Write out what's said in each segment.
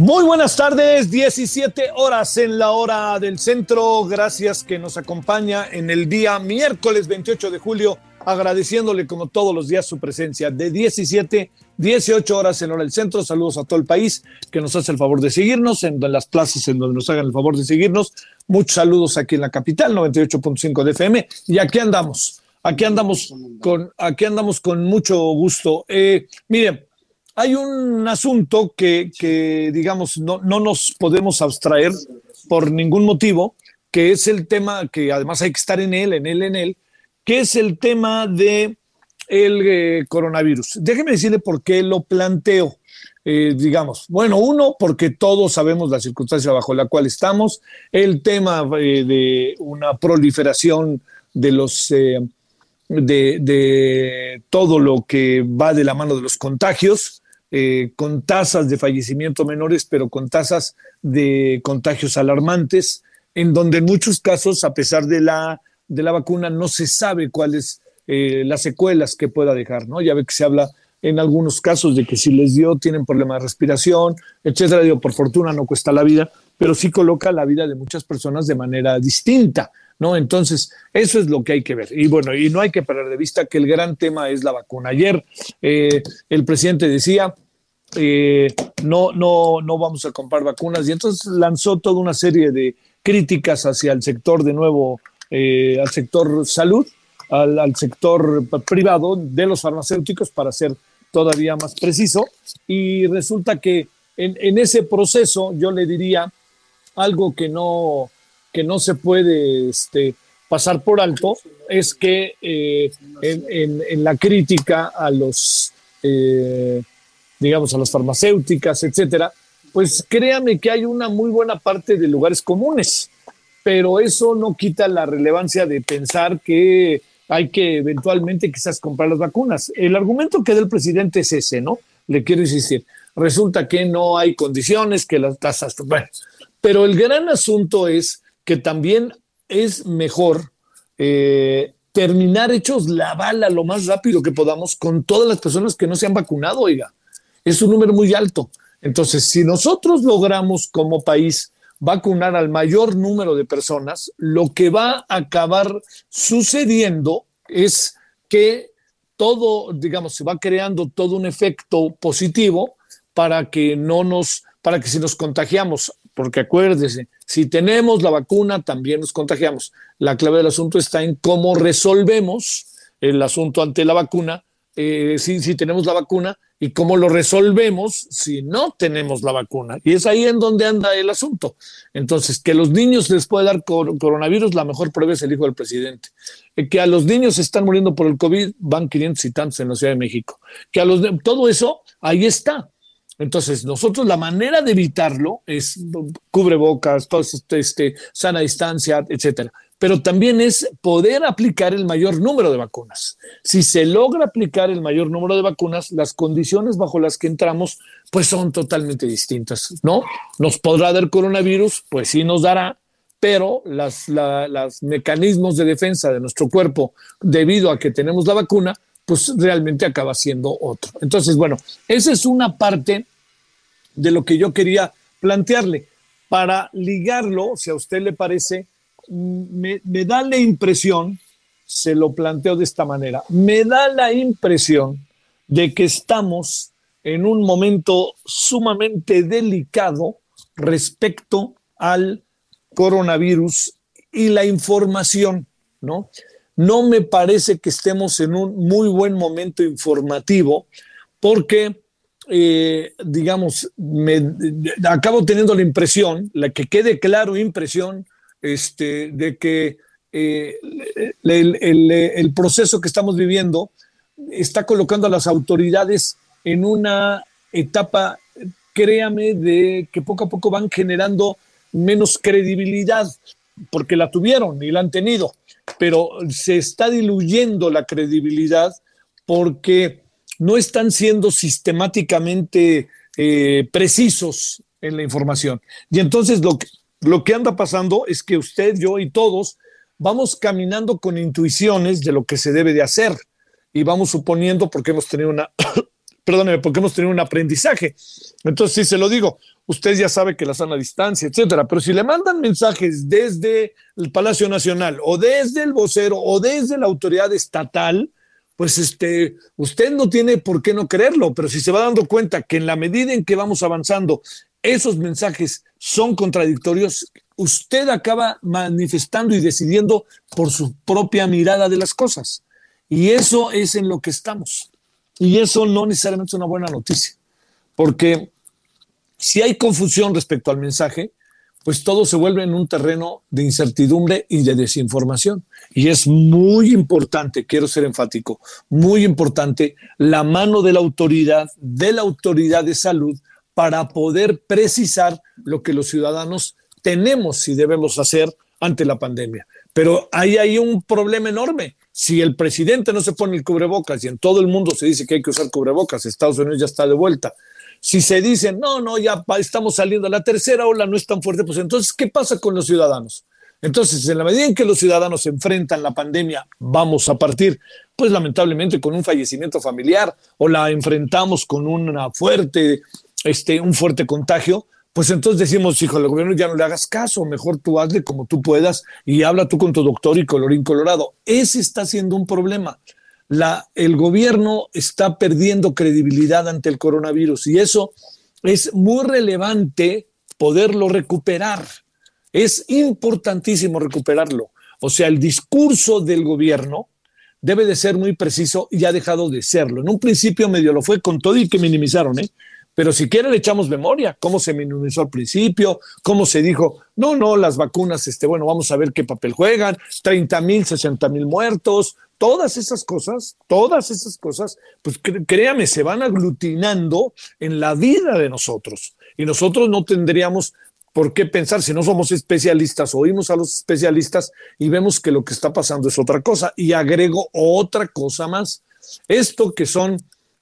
Muy buenas tardes, 17 horas en la hora del centro. Gracias que nos acompaña en el día miércoles 28 de julio, agradeciéndole como todos los días su presencia de 17, 18 horas en hora del centro. Saludos a todo el país que nos hace el favor de seguirnos, en las plazas en donde nos hagan el favor de seguirnos. Muchos saludos aquí en la capital, 98.5 de FM. Y aquí andamos, aquí andamos con, aquí andamos con mucho gusto. Eh, miren, hay un asunto que, digamos, no, no, nos podemos abstraer por ningún motivo, que es el tema que además hay que estar en él, en él, en él, que es el tema de el eh, coronavirus. Déjeme decirle por qué lo planteo. Eh, digamos, bueno, uno, porque todos sabemos la circunstancia bajo la cual estamos, el tema eh, de una proliferación de los de, de, todo lo que va de la mano de los contagios, eh, con tasas de fallecimiento menores, pero con tasas de contagios alarmantes, en donde en muchos casos, a pesar de la, de la vacuna, no se sabe cuáles eh, las secuelas que pueda dejar, ¿no? Ya ve que se habla en algunos casos de que si les dio, tienen problemas de respiración, etcétera. Digo, por fortuna no cuesta la vida, pero sí coloca la vida de muchas personas de manera distinta. ¿No? Entonces, eso es lo que hay que ver. Y bueno, y no hay que perder de vista que el gran tema es la vacuna. Ayer eh, el presidente decía, eh, no, no, no vamos a comprar vacunas y entonces lanzó toda una serie de críticas hacia el sector de nuevo, eh, al sector salud, al, sector privado de los farmacéuticos, para ser todavía más preciso. Y resulta que en ese proceso yo le diría algo que no, que no se puede este, pasar por alto es que eh, en, la crítica a los, eh, digamos, a las farmacéuticas, etcétera, pues créame que hay una muy buena parte de lugares comunes, pero eso no quita la relevancia de pensar que hay que eventualmente quizás comprar las vacunas. El argumento que da el presidente es ese, ¿no? Le quiero insistir. Resulta que no hay condiciones, que las tasas, bueno, pero el gran asunto es que también es mejor eh, terminar hechos la bala lo más rápido que podamos con todas las personas que no se han vacunado, oiga. Es un número muy alto. Entonces, si nosotros logramos como país vacunar al mayor número de personas, lo que va a acabar sucediendo es que todo, digamos, se va creando todo un efecto positivo para que no nos, para que si nos contagiamos porque acuérdese, si tenemos la vacuna, también nos contagiamos. La clave del asunto está en cómo resolvemos el asunto ante la vacuna, eh, si, si, tenemos la vacuna, y cómo lo resolvemos si no tenemos la vacuna. Y es ahí en donde anda el asunto. Entonces, que a los niños les puede dar coronavirus, la mejor prueba es el hijo del presidente. Eh, que a los niños se están muriendo por el COVID, van 500 y tantos en la Ciudad de México. Que a los todo eso, ahí está. Entonces, nosotros la manera de evitarlo es cubrebocas, este, este, sana distancia, etcétera. Pero también es poder aplicar el mayor número de vacunas. Si se logra aplicar el mayor número de vacunas, las condiciones bajo las que entramos, pues son totalmente distintas, ¿no? Nos podrá dar coronavirus, pues sí nos dará, pero los mecanismos de defensa de nuestro cuerpo, debido a que tenemos la vacuna, pues realmente acaba siendo otro. Entonces, bueno, esa es una parte de lo que yo quería plantearle. Para ligarlo, si a usted le parece, me, da la impresión, se lo planteo de esta manera, me da la impresión de que estamos en un momento sumamente delicado respecto al coronavirus y la información, ¿no? No me parece que estemos en un muy buen momento informativo porque, eh, digamos, me, acabo teniendo la impresión, la que quede claro impresión, este, de que eh, el, proceso que estamos viviendo está colocando a las autoridades en una etapa, créame, de que poco a poco van generando menos credibilidad, porque la tuvieron y la han tenido, pero se está diluyendo la credibilidad porque no están siendo sistemáticamente eh, precisos en la información. Y entonces lo que, lo que anda pasando es que usted, yo y todos vamos caminando con intuiciones de lo que se debe de hacer y vamos suponiendo porque hemos tenido una, perdóneme, porque hemos tenido un aprendizaje. Entonces, si se lo digo, usted ya sabe que la sana distancia, etcétera, pero si le mandan mensajes desde el Palacio Nacional o desde el vocero o desde la autoridad estatal, pues este, usted no tiene por qué no creerlo, pero si se va dando cuenta que en la medida en que vamos avanzando, esos mensajes son contradictorios, usted acaba manifestando y decidiendo por su propia mirada de las cosas. Y eso es en lo que estamos. Y eso no necesariamente es una buena noticia, porque si hay confusión respecto al mensaje, pues todo se vuelve en un terreno de incertidumbre y de desinformación. Y es muy importante, quiero ser enfático, muy importante la mano de la autoridad, de la autoridad de salud, para poder precisar lo que los ciudadanos tenemos y debemos hacer ante la pandemia. Pero ahí hay un problema enorme. Si el presidente no se pone el cubrebocas y en todo el mundo se dice que hay que usar cubrebocas, Estados Unidos ya está de vuelta. Si se dice, no, no, ya estamos saliendo, la tercera ola no es tan fuerte, pues entonces, ¿qué pasa con los ciudadanos? Entonces, en la medida en que los ciudadanos enfrentan la pandemia, vamos a partir, pues lamentablemente, con un fallecimiento familiar o la enfrentamos con una fuerte, este, un fuerte contagio, pues entonces decimos, hijo, al gobierno ya no le hagas caso, mejor tú hazle como tú puedas y habla tú con tu doctor y colorín colorado. Ese está siendo un problema. La, el gobierno está perdiendo credibilidad ante el coronavirus y eso es muy relevante poderlo recuperar. Es importantísimo recuperarlo. O sea, el discurso del gobierno debe de ser muy preciso y ha dejado de serlo. En un principio medio lo fue con todo y que minimizaron, ¿eh? Pero si quiere le echamos memoria, cómo se minimizó al principio, cómo se dijo, no, no, las vacunas, este, bueno, vamos a ver qué papel juegan, 30 mil, 60 mil muertos, todas esas cosas, todas esas cosas, pues créame, se van aglutinando en la vida de nosotros. Y nosotros no tendríamos por qué pensar, si no somos especialistas, oímos a los especialistas y vemos que lo que está pasando es otra cosa. Y agrego otra cosa más. Esto que son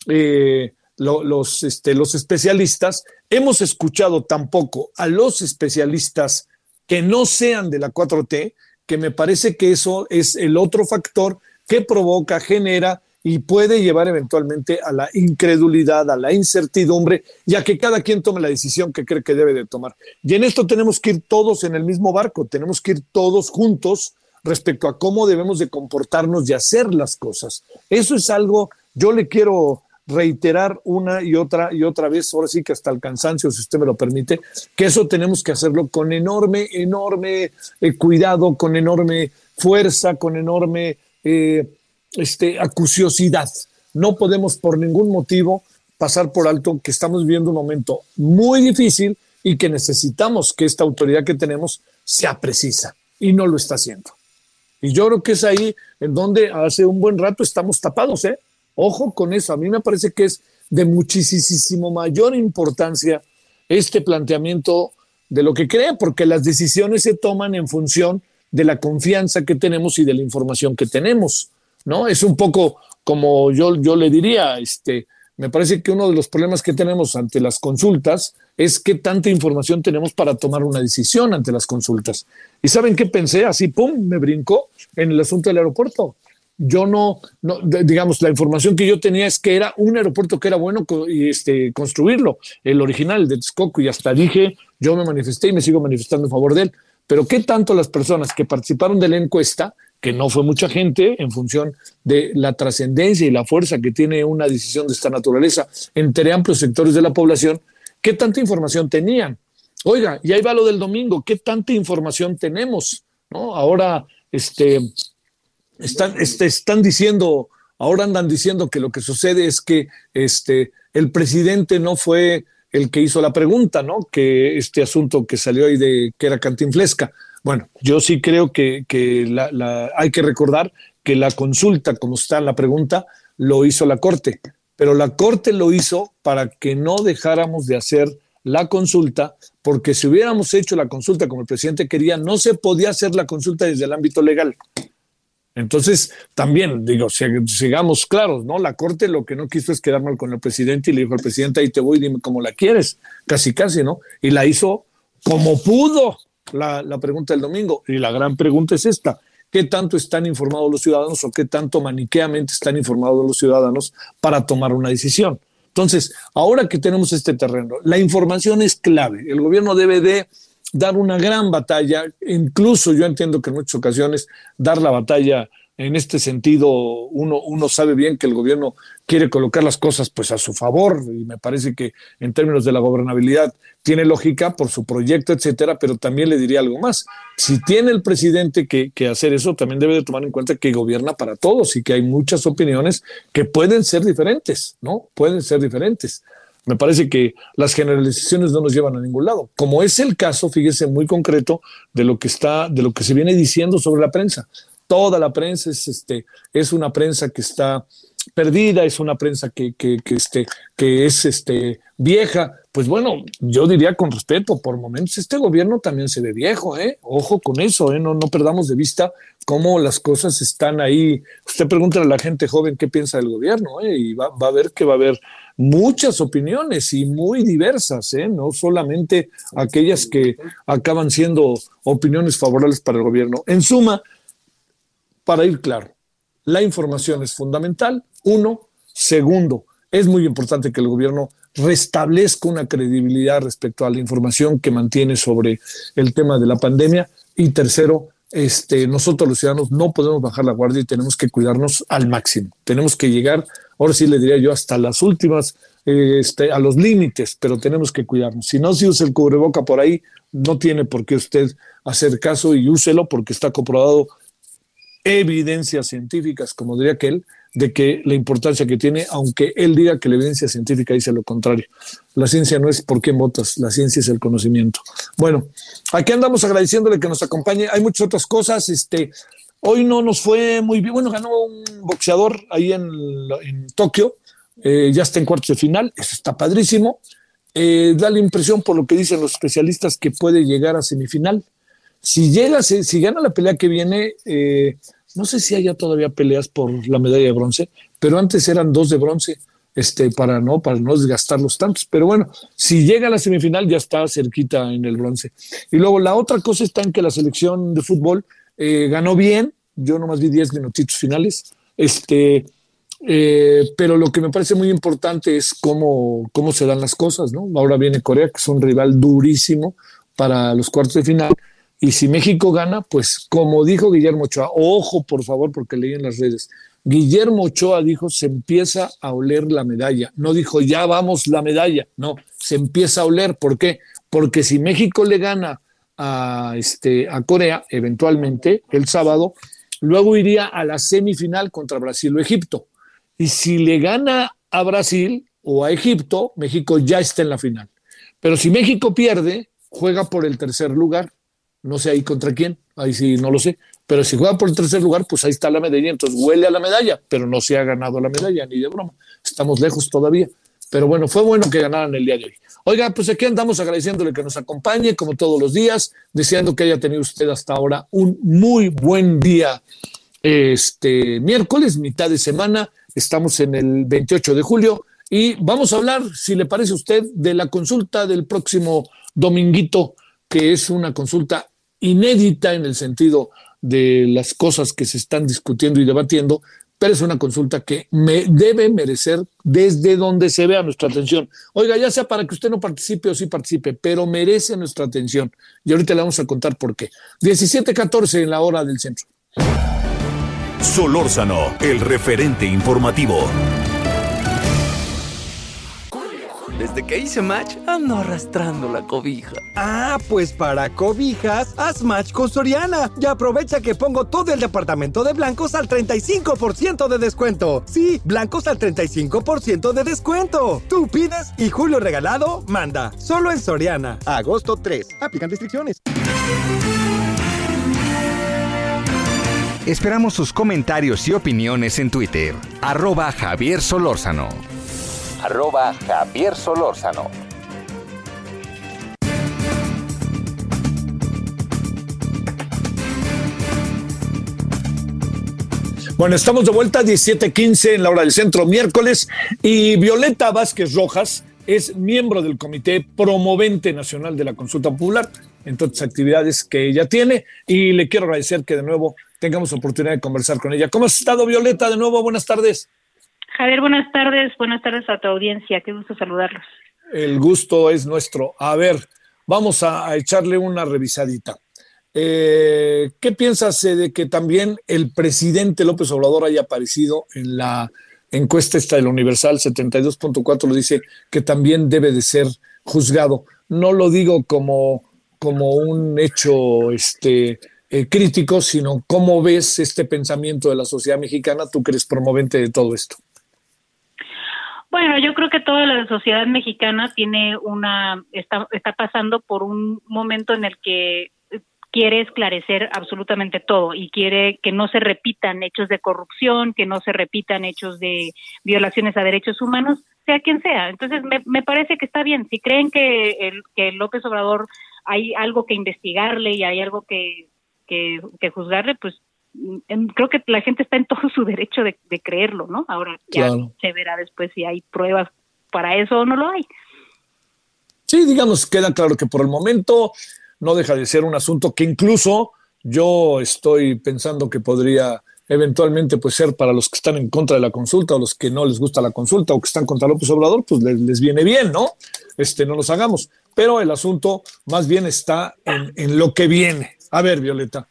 eh, los, este, los especialistas, hemos escuchado tampoco a los especialistas que no sean de la 4T, que me parece que eso es el otro factor que provoca, genera y puede llevar eventualmente a la incredulidad, a la incertidumbre ya que cada quien tome la decisión que cree que debe de tomar. Y en esto tenemos que ir todos en el mismo barco, tenemos que ir todos juntos respecto a cómo debemos de comportarnos y hacer las cosas. Eso es algo, yo le quiero reiterar una y otra y otra vez, ahora sí que hasta el cansancio, si usted me lo permite, que eso tenemos que hacerlo con enorme, enorme eh, cuidado, con enorme fuerza, con enorme eh, este, acuciosidad. No podemos por ningún motivo pasar por alto que estamos viviendo un momento muy difícil y que necesitamos que esta autoridad que tenemos sea precisa y no lo está haciendo. Y yo creo que es ahí en donde hace un buen rato estamos tapados, ¿eh? Ojo con eso, a mí me parece que es de muchísimo mayor importancia este planteamiento de lo que cree, porque las decisiones se toman en función de la confianza que tenemos y de la información que tenemos, ¿no? Es un poco como yo, yo le diría, este, me parece que uno de los problemas que tenemos ante las consultas es qué tanta información tenemos para tomar una decisión ante las consultas. ¿Y saben qué pensé? Así, pum, me brincó en el asunto del aeropuerto yo no, no, digamos, la información que yo tenía es que era un aeropuerto que era bueno este, construirlo, el original, el de Texcoco, y hasta dije, yo me manifesté y me sigo manifestando en favor de él. Pero qué tanto las personas que participaron de la encuesta que no fue mucha gente en función de la trascendencia y la fuerza que tiene una decisión de esta naturaleza entre amplios sectores de la población, ¿qué tanta información tenían? Oiga, y ahí va lo del domingo, ¿qué tanta información tenemos? ¿No? Ahora este, están, este, están diciendo, ahora andan diciendo que lo que sucede es que este, el presidente no fue el que hizo la pregunta, ¿no? Que este asunto que salió ahí de que era cantinflesca. Bueno, yo sí creo que, la, hay que recordar que la consulta, como está en la pregunta, lo hizo la Corte, pero la Corte lo hizo para que no dejáramos de hacer la consulta, porque si hubiéramos hecho la consulta como el presidente quería, no se podía hacer la consulta desde el ámbito legal. Entonces, también, digo, sigamos claros, ¿no? La Corte lo que no quiso es quedar mal con el presidente y le dijo al presidente, ahí te voy, dime cómo la quieres, casi, casi, ¿no? Y la hizo como pudo la, la pregunta del domingo. Y la gran pregunta es esta, ¿qué tanto están informados los ciudadanos o qué tanto maniqueamente están informados los ciudadanos para tomar una decisión? Entonces, ahora que tenemos este terreno, la información es clave. El gobierno debe de dar una gran batalla, incluso yo entiendo que en muchas ocasiones dar la batalla en este sentido, uno, uno sabe bien que el gobierno quiere colocar las cosas pues a su favor y me parece que en términos de la gobernabilidad tiene lógica por su proyecto, etcétera, pero también le diría algo más. Si tiene el presidente que, que hacer eso, también debe de tomar en cuenta que gobierna para todos y que hay muchas opiniones que pueden ser diferentes, ¿no? Pueden ser diferentes. Me parece que las generalizaciones no nos llevan a ningún lado, como es el caso, fíjese, muy concreto de lo que está, de lo que se viene diciendo sobre la prensa toda la prensa es, este, es una prensa que está perdida, es una prensa que, que, que, este, que es este, vieja. Pues bueno, yo diría con respeto, por momentos este gobierno también se ve viejo, ¿eh? Ojo con eso, ¿eh? No, no perdamos de vista cómo las cosas están ahí. Usted pregunta a la gente joven qué piensa del gobierno, ¿eh? Y va, va a ver que va a haber muchas opiniones y muy diversas, ¿eh? no solamente aquellas que acaban siendo opiniones favorables para el gobierno. En suma, para ir claro. La información es fundamental, uno. Segundo, es muy importante que el gobierno restablezca una credibilidad respecto a la información que mantiene sobre el tema de la pandemia. Y tercero, este, nosotros los ciudadanos no podemos bajar la guardia y tenemos que cuidarnos al máximo. Tenemos que llegar, ahora sí le diría yo, hasta las últimas, este, a los límites, pero tenemos que cuidarnos. Si no se usa el cubreboca por ahí, no tiene por qué usted hacer caso y úselo porque está comprobado evidencias científicas, como diría aquel, de que la importancia que tiene, aunque él diga que la evidencia científica dice lo contrario. La ciencia no es por qué votas, la ciencia es el conocimiento. Bueno, aquí andamos agradeciéndole que nos acompañe. Hay muchas otras cosas. Este, hoy no nos fue muy bien. Bueno, ganó un boxeador ahí en, Tokio, eh, ya está en cuartos de final, eso está padrísimo. Eh, da la impresión, por lo que dicen los especialistas, que puede llegar a semifinal. Si llega, si, gana la pelea que viene, eh, no sé si haya todavía peleas por la medalla de bronce, pero antes eran dos de bronce, este, para no, para no desgastar los tantos. Pero bueno, si llega a la semifinal ya está cerquita en el bronce. Y luego la otra cosa está en que la selección de fútbol eh, ganó bien, yo nomás vi 10 minutitos finales, este, eh, pero lo que me parece muy importante es cómo, cómo se dan las cosas, ¿no? Ahora viene Corea, que es un rival durísimo para los cuartos de final y si México gana, pues como dijo Guillermo Ochoa, ojo por favor porque leí en las redes, Guillermo Ochoa dijo, se empieza a oler la medalla. No dijo, ya vamos la medalla. No, se empieza a oler. ¿Por qué? Porque si México le gana a, este, a Corea, eventualmente, el sábado, luego iría a la semifinal contra Brasil o Egipto. Y si le gana a Brasil o a Egipto, México ya está en la final. Pero si México pierde, juega por el tercer lugar no sé ahí contra quién, ahí sí no lo sé. Pero si juega por el tercer lugar, pues ahí está la medalla. Entonces huele a la medalla, pero no se ha ganado la medalla, ni de broma. Estamos lejos todavía. Pero bueno, fue bueno que ganaran el día de hoy. Oiga, pues aquí andamos agradeciéndole que nos acompañe, como todos los días, deseando que haya tenido usted hasta ahora un muy buen día. Este miércoles, mitad de semana, estamos en el 28 de julio y vamos a hablar, si le parece a usted, de la consulta del próximo dominguito que es una consulta inédita en el sentido de las cosas que se están discutiendo y debatiendo, pero es una consulta que me debe merecer desde donde se vea nuestra atención. Oiga, ya sea para que usted no participe o sí participe, pero merece nuestra atención. Y ahorita le vamos a contar por qué. 17:14 en la hora del centro. Solórzano, el referente informativo. Desde que hice match, ando arrastrando la cobija. Ah, pues para cobijas, haz match con Soriana y aprovecha que pongo todo el departamento de blancos al 35% de descuento. Sí, blancos al 35% de descuento. Tú pides y Julio Regalado manda. Solo en Soriana. agosto 3. Aplican restricciones. Esperamos sus comentarios y opiniones en Twitter. Arroba Javier Solórzano arroba Javier Solórzano. Bueno, estamos de vuelta a 17:15 en la hora del centro, miércoles, y Violeta Vázquez Rojas es miembro del Comité Promovente Nacional de la Consulta Popular, en todas las actividades que ella tiene, y le quiero agradecer que de nuevo tengamos oportunidad de conversar con ella. ¿Cómo has estado, Violeta? De nuevo, buenas tardes. Javier, buenas tardes. Buenas tardes a tu audiencia. Qué gusto saludarlos. El gusto es nuestro. A ver, vamos a, echarle una revisadita. Eh, ¿Qué piensas eh, de que también el presidente López Obrador haya aparecido en la encuesta esta del Universal 72.4 lo dice que también debe de ser juzgado? No lo digo como, como un hecho este, eh, crítico, sino cómo ves este pensamiento de la sociedad mexicana, tú que eres promovente de todo esto. Bueno, yo creo que toda la sociedad mexicana tiene una está, está pasando por un momento en el que quiere esclarecer absolutamente todo y quiere que no se repitan hechos de corrupción, que no se repitan hechos de violaciones a derechos humanos, sea quien sea. Entonces, me, me parece que está bien. Si creen que, el, que López Obrador hay algo que investigarle y hay algo que, que, que juzgarle, pues creo que la gente está en todo su derecho de, creerlo, ¿no? Ahora ya se verá después si hay pruebas para eso o no lo hay. Sí, digamos, queda claro que por el momento no deja de ser un asunto que incluso yo estoy pensando que podría eventualmente pues ser para los que están en contra de la consulta o los que no les gusta la consulta o que están contra López Obrador, pues les, viene bien, ¿no? Este, no los hagamos. Pero el asunto más bien está en, en lo que viene. A ver, Violeta,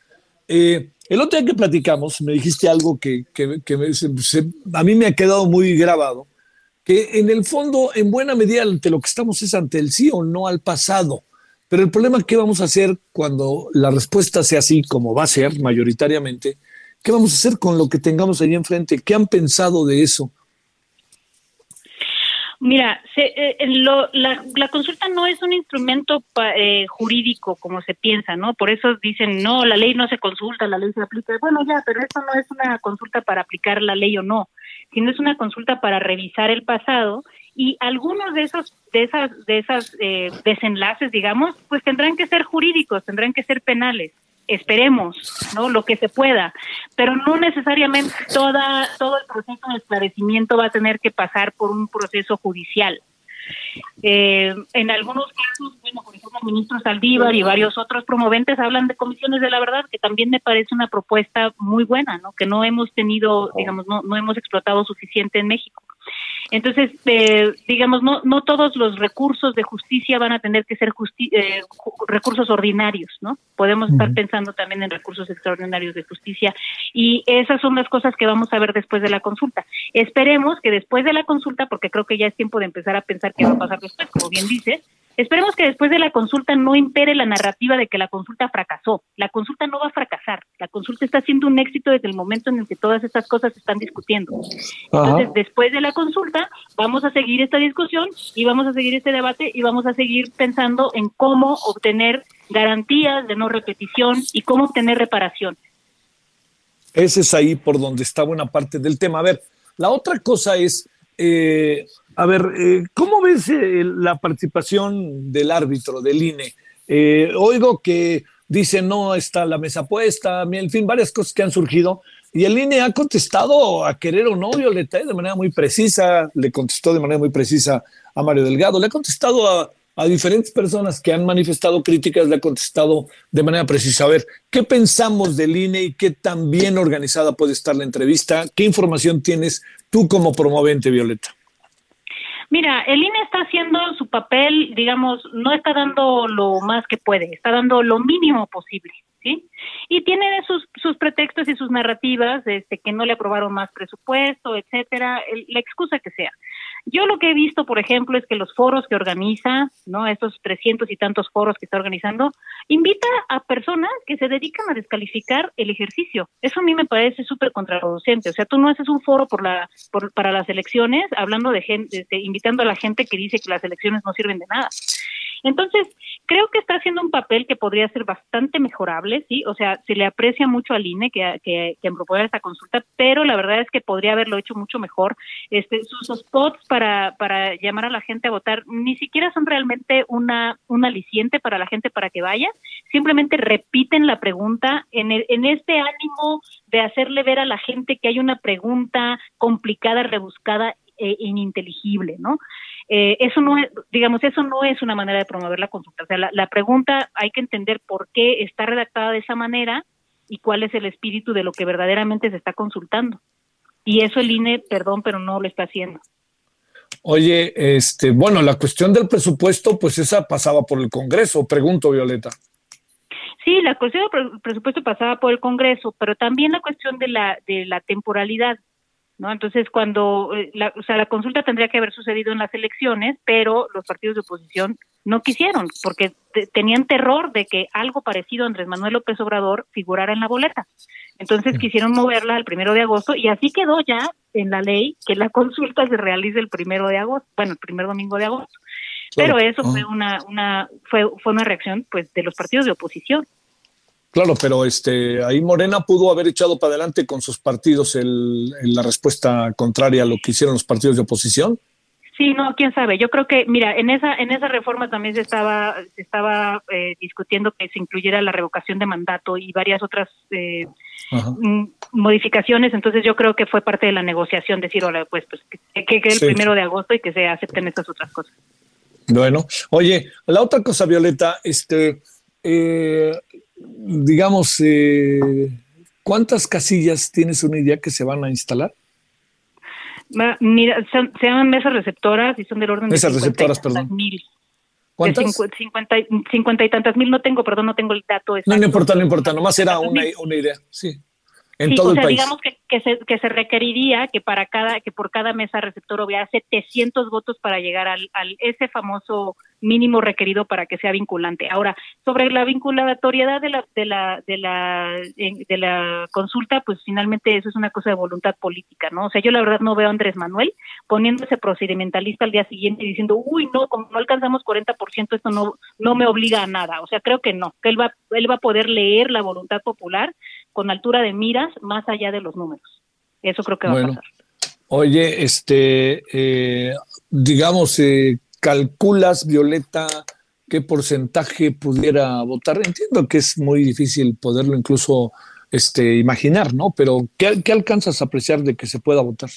eh, el otro día que platicamos, me dijiste algo que, a mí me ha quedado muy grabado, que en el fondo, en buena medida, ante lo que estamos es ante el sí o no al pasado. Pero el problema, ¿qué vamos a hacer cuando la respuesta sea así, como va a ser mayoritariamente? ¿Qué vamos a hacer con lo que tengamos ahí enfrente? ¿Qué han pensado de eso? Mira, eh, la, consulta no es un instrumento eh, jurídico como se piensa, ¿no? Por eso dicen, no, la ley no se consulta, la ley se aplica. Bueno, ya, pero eso no es una consulta para aplicar la ley o no, sino es una consulta para revisar el pasado y algunos de esos de esas de esas eh, desenlaces, digamos, pues tendrán que ser jurídicos, tendrán que ser penales esperemos, ¿no? Lo que se pueda, pero no necesariamente toda, todo el proceso de esclarecimiento va a tener que pasar por un proceso judicial. Eh, en algunos casos, bueno, por ejemplo, el ministro Saldívar y varios otros promoventes hablan de comisiones de la verdad, que también me parece una propuesta muy buena, ¿no? Que no hemos tenido, digamos, no, no hemos explotado suficiente en México. Entonces, eh, digamos, no, no todos los recursos de justicia van a tener que ser eh, recursos ordinarios, ¿no? Podemos estar pensando también en recursos extraordinarios de justicia y esas son las cosas que vamos a ver después de la consulta. Esperemos que después de la consulta, porque creo que ya es tiempo de empezar a pensar qué va a pasar después, como bien dices, Esperemos que después de la consulta no impere la narrativa de que la consulta fracasó. La consulta no va a fracasar. La consulta está siendo un éxito desde el momento en el que todas estas cosas se están discutiendo. Entonces, después de la consulta, vamos a seguir esta discusión y vamos a seguir este debate y vamos a seguir pensando en cómo obtener garantías de no repetición y cómo obtener reparación. Ese es ahí por donde está buena parte del tema. A ver, la otra cosa es, eh, a ver, eh, ¿cómo ves eh, la participación del árbitro, del INE? Oigo que dice no está la mesa puesta, en fin, varias cosas que han surgido. Y el INE ha contestado a querer o no, Violeta, de manera muy precisa, le contestó de manera muy precisa a Mario Delgado, le ha contestado a, a diferentes personas que han manifestado críticas, le ha contestado de manera precisa. A ver, ¿qué pensamos del INE y qué tan bien organizada puede estar la entrevista? ¿Qué información tienes tú como promovente, Violeta? Mira, el INE está haciendo su papel, digamos, no está dando lo más que puede, está dando lo mínimo posible, ¿sí? Y tiene sus, sus pretextos y sus narrativas, este, que no le aprobaron más presupuesto, etcétera, la excusa que sea. Yo lo que he visto, por ejemplo, es que los foros que organiza, ¿no? Estos trescientos y tantos foros que está organizando, invita a personas que se dedican a descalificar el ejercicio. Eso a mí me parece súper contraproducente. O sea, tú no haces un foro por la, por, para las elecciones hablando de gente, invitando a la gente que dice que las elecciones no sirven de nada. Entonces, creo que está haciendo un papel que podría ser bastante mejorable, ¿sí? O sea, se le aprecia mucho al INE que, que, que propuesta esta consulta, pero la verdad es que podría haberlo hecho mucho mejor. Este, sus spots para, para llamar a la gente a votar ni siquiera son realmente una, un aliciente para la gente para que vaya, simplemente repiten la pregunta en, en este ánimo de hacerle ver a la gente que hay una pregunta complicada, rebuscada e ininteligible, ¿no? Eh, eso no es, digamos, eso no es una manera de promover la consulta. O sea, la, pregunta hay que entender por qué está redactada de esa manera y cuál es el espíritu de lo que verdaderamente se está consultando. Y eso el INE, perdón, pero no lo está haciendo. Oye, este, bueno, la cuestión del presupuesto, pues esa pasaba por el Congreso, pregunto, Violeta. Sí, la cuestión del presupuesto pasaba por el Congreso, pero también la cuestión de la, de la temporalidad. ¿No? Entonces, cuando, eh, la, o sea, la consulta tendría que haber sucedido en las elecciones, pero los partidos de oposición no quisieron, porque tenían terror de que algo parecido a Andrés Manuel López Obrador figurara en la boleta. Entonces quisieron moverla al primero de agosto y así quedó ya en la ley que la consulta se realice el primero de agosto, bueno, el primer domingo de agosto. Pero eso fue ah. una, una, fue, fue una reacción pues de los partidos de oposición. Claro, pero este, ahí Morena pudo haber echado para adelante con sus partidos el, la respuesta contraria a lo que hicieron los partidos de oposición. Sí, no, quién sabe. Yo creo que, mira, en esa en esa reforma también se estaba se estaba eh, discutiendo que se incluyera la revocación de mandato y varias otras eh, mm, modificaciones. Entonces yo creo que fue parte de la negociación decir, hola, pues, pues que quede el primero de agosto y que se acepten estas otras cosas. Bueno, oye, la otra cosa, Violeta, este, eh, digamos, eh, ¿cuántas casillas tienes una idea que se van a instalar? Mira, se llaman mesas receptoras y son del orden mesas de receptoras, perdón. Mil. ¿Cuántas? cincuenta, y tantas mil, no tengo, perdón, no tengo el dato. No, no importa, no importa, nomás era una, una idea, sí en todo o sea, digamos que, que, se, que se requeriría que para cada que por cada mesa receptor hubiera 700 votos para llegar al, al ese famoso mínimo requerido para que sea vinculante. Ahora, sobre la vinculatoriedad de la de la de la de la consulta, pues finalmente eso es una cosa de voluntad política, ¿no? O sea, yo la verdad no veo a Andrés Manuel poniéndose procedimentalista al día siguiente y diciendo, "Uy, no, como no alcanzamos 40%, esto no no me obliga a nada." O sea, creo que no, que él va él va a poder leer la voluntad popular con altura de miras más allá de los números. Eso creo que va a pasar. Oye, este, eh, digamos, eh, calculas, Violeta, qué porcentaje pudiera votar. Entiendo que es muy difícil poderlo incluso este, imaginar, ¿no? Pero ¿qué, ¿qué alcanzas a apreciar de que se pueda votar?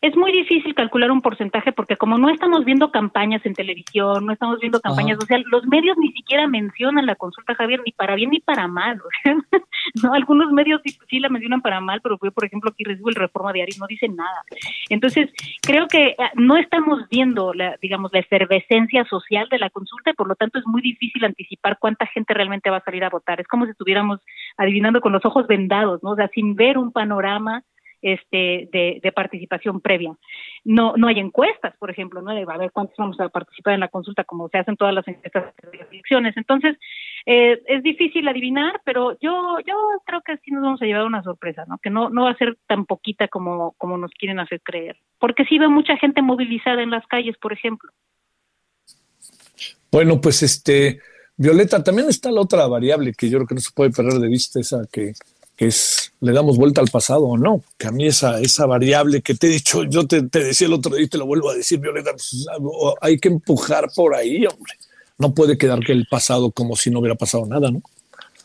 Es muy difícil calcular un porcentaje porque como no estamos viendo campañas en televisión, no estamos viendo campañas sociales, los medios ni siquiera mencionan la consulta, Javier, ni para bien ni para mal. no, algunos medios sí, la mencionan para mal, pero yo, por ejemplo, aquí recibo el Reforma Diario y no dicen nada. Entonces, creo que eh, no estamos viendo, la, digamos, la efervescencia social de la consulta y por lo tanto es muy difícil anticipar cuánta gente realmente va a salir a votar. Es como si estuviéramos adivinando con los ojos vendados, ¿no? O sea, sin ver un panorama este, de, participación previa. No, no hay encuestas, por ejemplo, ¿no? De a ver cuántos vamos a participar en la consulta, como se hacen todas las encuestas de elecciones. Entonces, eh, es difícil adivinar, pero yo, yo creo que sí nos vamos a llevar una sorpresa, ¿no? Que no, no va a ser tan poquita como, como nos quieren hacer creer. Porque sí veo mucha gente movilizada en las calles, por ejemplo. Bueno, pues este, Violeta, también está la otra variable que yo creo que no se puede perder de vista, esa que es le damos vuelta al pasado o no, que a mí esa, esa variable que te he dicho, yo te, decía el otro día y te lo vuelvo a decir, Violeta, pues, hay que empujar por ahí, hombre. No puede quedar que el pasado como si no hubiera pasado nada, ¿no?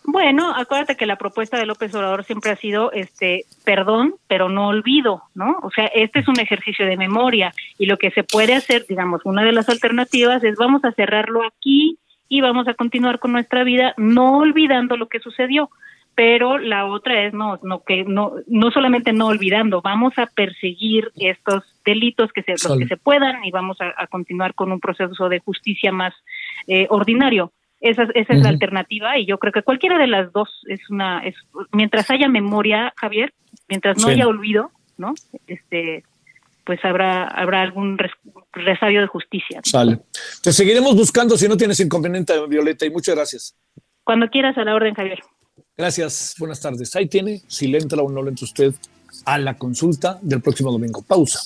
Bueno, acuérdate que la propuesta de López Obrador siempre ha sido este perdón, pero no olvido, ¿no? O sea, este es un ejercicio de memoria y lo que se puede hacer, digamos, una de las alternativas es vamos a cerrarlo aquí y vamos a continuar con nuestra vida no olvidando lo que sucedió pero la otra es no no que no no solamente no olvidando vamos a perseguir estos delitos que se los que se puedan y vamos a, continuar con un proceso de justicia más eh, ordinario. Esa, esa es la alternativa y yo creo que cualquiera de las dos es una es mientras haya memoria Javier mientras no haya olvido no este pues habrá habrá algún resabio de justicia. Sale. Te seguiremos buscando si no tienes inconveniente Violeta y muchas gracias. Cuando quieras a la orden Javier Gracias, buenas tardes. Ahí tiene, si le entra o no le entra usted a la consulta del próximo domingo. Pausa.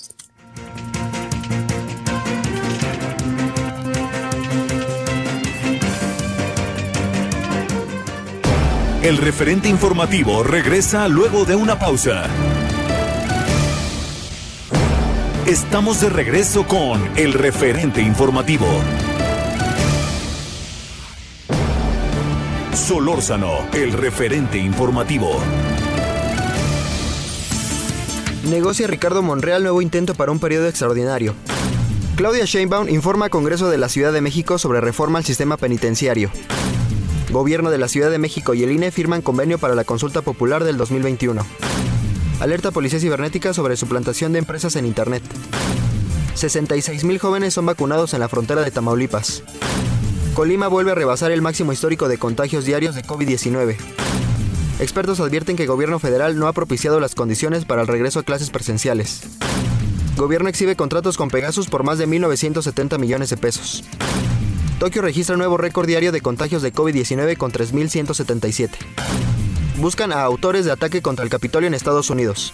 El referente informativo regresa luego de una pausa. Estamos de regreso con el referente informativo. Solórzano, el referente informativo. Negocia Ricardo Monreal nuevo intento para un periodo extraordinario. Claudia Sheinbaum informa a Congreso de la Ciudad de México sobre reforma al sistema penitenciario. Gobierno de la Ciudad de México y el INE firman convenio para la consulta popular del 2021. Alerta Policía Cibernética sobre suplantación de empresas en Internet. 66.000 jóvenes son vacunados en la frontera de Tamaulipas. Colima vuelve a rebasar el máximo histórico de contagios diarios de COVID-19. Expertos advierten que el gobierno federal no ha propiciado las condiciones para el regreso a clases presenciales. Gobierno exhibe contratos con Pegasus por más de 1.970 millones de pesos. Tokio registra nuevo récord diario de contagios de COVID-19 con 3.177. Buscan a autores de ataque contra el Capitolio en Estados Unidos.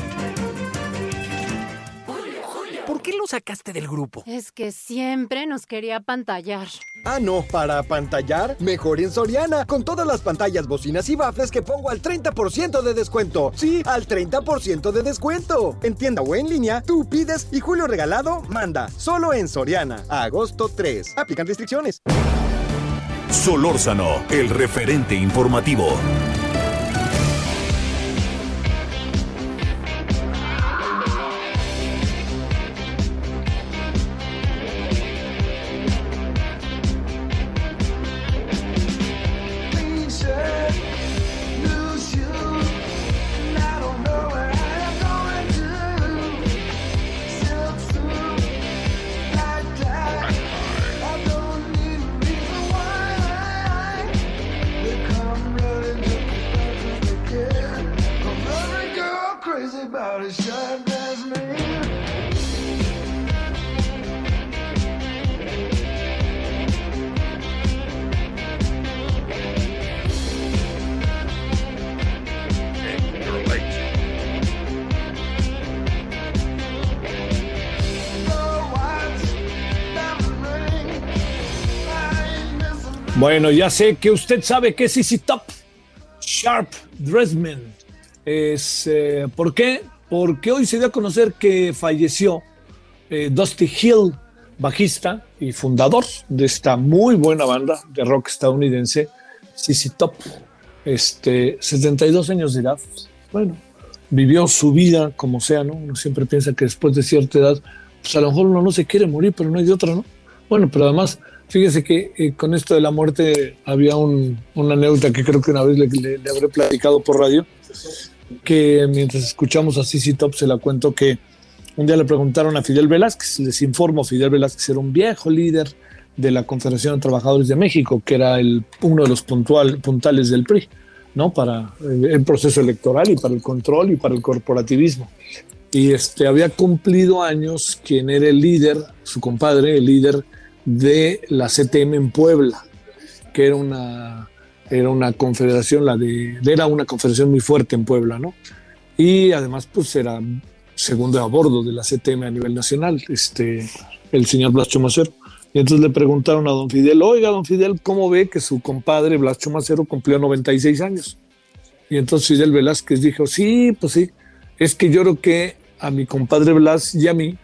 ¿Por qué lo sacaste del grupo? Es que siempre nos quería pantallar. Ah, no, para pantallar, mejor en Soriana, con todas las pantallas, bocinas y bafles que pongo al 30% de descuento. Sí, al 30% de descuento. En tienda o en línea, tú pides y Julio Regalado manda. Solo en Soriana, a agosto 3. Aplican restricciones. Solórzano, el referente informativo. Bueno, ya sé que usted sabe que es Easy Top. Sharp Dressman. Es, eh, ¿Por qué? Porque hoy se dio a conocer que falleció eh, Dusty Hill, bajista y fundador de esta muy buena banda de rock estadounidense, CC Top. Este, 72 años de edad. Bueno, vivió su vida como sea, ¿no? Uno siempre piensa que después de cierta edad, pues a lo mejor uno no se quiere morir, pero no hay de otra, ¿no? Bueno, pero además Fíjese que eh, con esto de la muerte había una anécdota que creo que una vez le, habré platicado por radio, que mientras escuchamos a Sisi Top se la cuento que un día le preguntaron a Fidel Velázquez, les informo, Fidel Velázquez era un viejo líder de la Confederación de Trabajadores de México, que era el, uno de los puntual, puntales del PRI, ¿no? Para el proceso electoral y para el control y para el corporativismo. Y este, había cumplido años quien era el líder, su compadre, el líder de la CTM en Puebla, que era una, era una confederación, la de, era una confederación muy fuerte en Puebla, ¿no? Y además, pues era segundo a bordo de la CTM a nivel nacional, este, el señor Blas Chomacero. Y entonces le preguntaron a don Fidel, oiga, don Fidel, ¿cómo ve que su compadre Blas Chomacero cumplió 96 años? Y entonces Fidel Velázquez dijo, sí, pues sí, es que yo creo que a mi compadre Blas y a mí